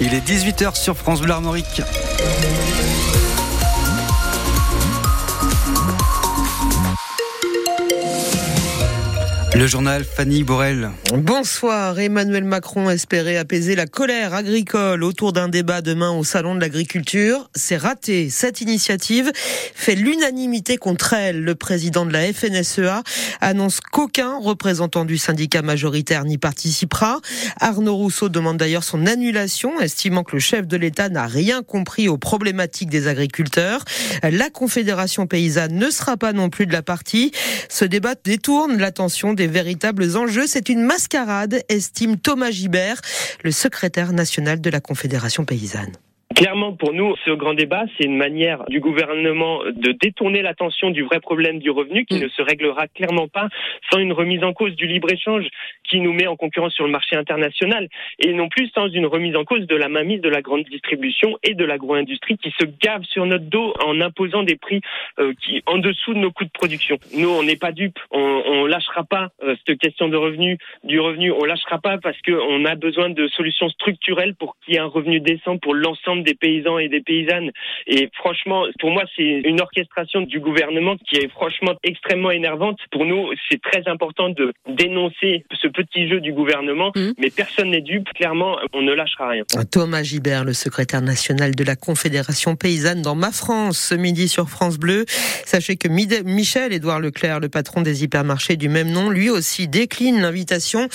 Il est 18h sur France Bleu Armorique. Le journal Fanny Borel. Bonsoir. Emmanuel Macron espérait apaiser la colère agricole autour d'un débat demain au Salon de l'Agriculture. C'est raté. Cette initiative fait l'unanimité contre elle. Le président de la FNSEA annonce qu'aucun représentant du syndicat majoritaire n'y participera. Arnaud Rousseau demande d'ailleurs son annulation, estimant que le chef de l'État n'a rien compris aux problématiques des agriculteurs. La Confédération paysanne ne sera pas non plus de la partie. Ce débat détourne l'attention des véritables enjeux. C'est une mascarade, estime Thomas Gibert, le secrétaire national de la Confédération paysanne. Clairement, pour nous, ce grand débat, c'est une manière du gouvernement de détourner l'attention du vrai problème du revenu qui mm. ne se réglera clairement pas sans une remise en cause du libre-échange qui nous met en concurrence sur le marché international et non plus sans une remise en cause de la mainmise de la grande distribution et de l'agro-industrie qui se gave sur notre dos en imposant des prix euh, qui en dessous de nos coûts de production. Nous, on n'est pas dupes, on, on lâchera pas euh, cette question de revenu, du revenu, on lâchera pas parce qu'on a besoin de solutions structurelles pour qu'il y ait un revenu décent pour l'ensemble des paysans et des paysannes. Et franchement, pour moi, c'est une orchestration du gouvernement qui est franchement extrêmement énervante. Pour nous, c'est très important de dénoncer ce petit jeu du gouvernement, mmh. mais personne n'est dupe. Clairement, on ne lâchera rien. Thomas Gibert, le secrétaire national de la Confédération paysanne dans Ma France, ce midi sur France Bleu. Sachez que Michel Édouard Leclerc, le patron des hypermarchés du même nom, lui aussi décline l'invitation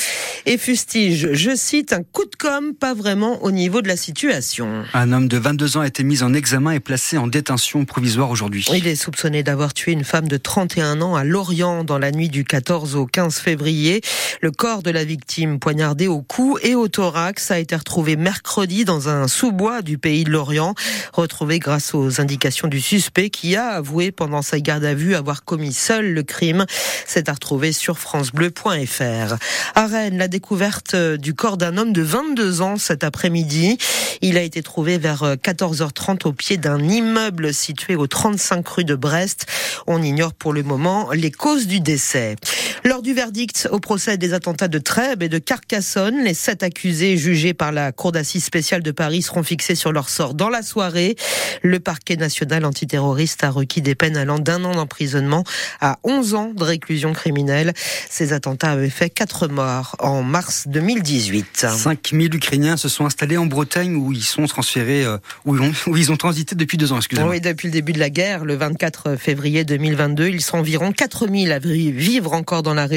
et fustige, je cite, un coup de com' pas vraiment au niveau de la situation. Un homme de 22 ans a été mis en examen et placé en détention provisoire aujourd'hui. Il est soupçonné d'avoir tué une femme de 31 ans à Lorient dans la nuit du 14 au 15 février. Le corps de la victime, poignardé au cou et au thorax, a été retrouvé mercredi dans un sous-bois du pays de Lorient, retrouvé grâce aux indications du suspect qui a avoué pendant sa garde à vue avoir commis seul le crime. C'est à retrouver sur francebleu.fr. À Rennes, la découverte du corps d'un homme de 22 ans cet après-midi. Il a été trouvé vers 14h30 euh, au pied d'un immeuble situé au 35 rue de Brest. On ignore pour le moment les causes du décès. Du verdict au procès des attentats de Trèbes et de Carcassonne, les sept accusés jugés par la Cour d'assises spéciale de Paris seront fixés sur leur sort dans la soirée. Le parquet national antiterroriste a requis des peines allant d'un an d'emprisonnement à 11 ans de réclusion criminelle. Ces attentats avaient fait quatre morts en mars 2018. 5000 Ukrainiens se sont installés en Bretagne où ils sont transférés euh, où, ils ont transité depuis deux ans, excusez-moi. Oui, depuis le début de la guerre, le 24 février 2022, ils sont environ 4000 à vivre encore dans la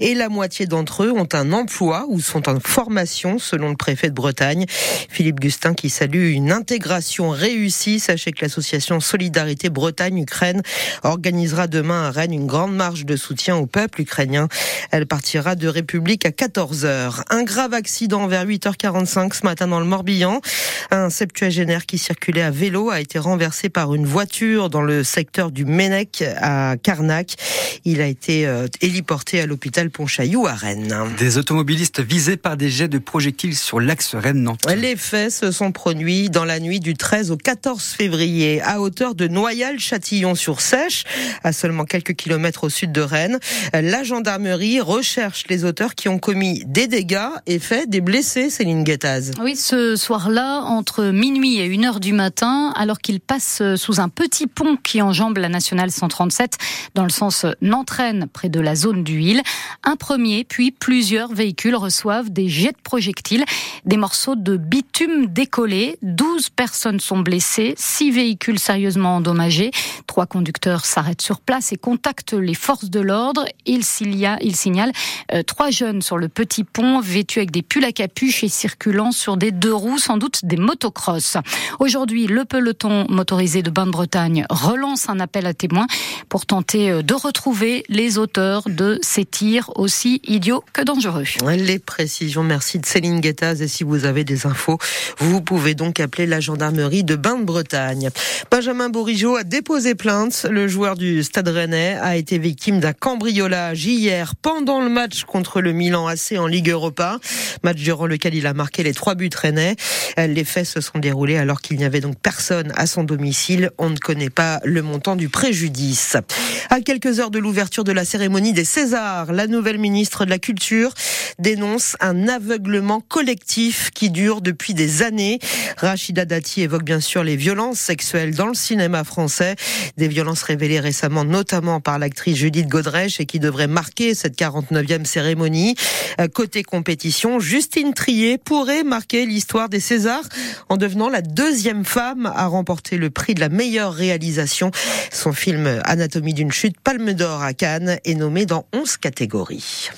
et la moitié d'entre eux ont un emploi ou sont en formation, selon le préfet de Bretagne. Philippe Gustin qui salue une intégration réussie. Sachez que l'association Solidarité Bretagne-Ukraine organisera demain à Rennes une grande marche de soutien au peuple ukrainien. Elle partira de République à 14h. Un grave accident vers 8h45 ce matin dans le Morbihan. Un septuagénaire qui circulait à vélo a été renversé par une voiture dans le secteur du Ménec à Carnac. Il a été euh, héliporté à l'hôpital Pontchaillou à Rennes. Des automobilistes visés par des jets de projectiles sur l'axe Rennes-Nantes. Les faits se sont produits dans la nuit du 13 au 14 février à hauteur de Noyal-Châtillon-sur-Sèche, à seulement quelques kilomètres au sud de Rennes. La gendarmerie recherche les auteurs qui ont commis des dégâts et fait des blessés, Céline Guettaz. Oui, ce soir-là, entre minuit et 1 heure du matin, alors qu'il passe sous un petit pont qui enjambe la nationale 137 dans le sens Nantraine, près de la zone du Hill. Un premier, puis plusieurs véhicules reçoivent des jets de projectiles, des morceaux de bitume décollés. 12 personnes sont blessées, 6 véhicules sérieusement endommagés. Trois conducteurs s'arrêtent sur place et contactent les forces de l'ordre. Ils, signalent euh, trois jeunes sur le petit pont, vêtus avec des pulls à capuche et circulant sur des deux roues, sans doute des motocross. Aujourd'hui, le peloton motorisé de Bain-de-Bretagne relance un appel à témoins pour tenter euh, de retrouver les auteurs de ces tirs aussi idiots que dangereux. Les précisions, merci de Céline Guettaz. Et si vous avez des infos, vous pouvez donc appeler la gendarmerie de Bain-de-Bretagne. Benjamin Bourigeau a déposé plainte. Le joueur du Stade Rennais a été victime d'un cambriolage hier pendant le match contre le Milan AC en Ligue Europa. Match durant lequel il a marqué les trois buts rennais. Les faits se sont déroulés alors qu'il n'y avait donc personne à son domicile. On ne connaît pas le montant du préjudice. À quelques heures de l'ouverture de la cérémonie des Césars, la nouvelle ministre de la Culture dénonce un aveuglement collectif qui dure depuis des années. Rachida Dati évoque bien sûr les violences sexuelles dans le cinéma français, des violences révélées récemment notamment par l'actrice Judith Godrèche et qui devraient marquer cette 49e cérémonie. Euh, côté compétition, Justine Trier pourrait marquer l'histoire des Césars en devenant la deuxième femme à remporter le prix de la meilleure réalisation. Son film Anatomie d'une chute, Palme d'or à Cannes, est nommé dans 11 catégories.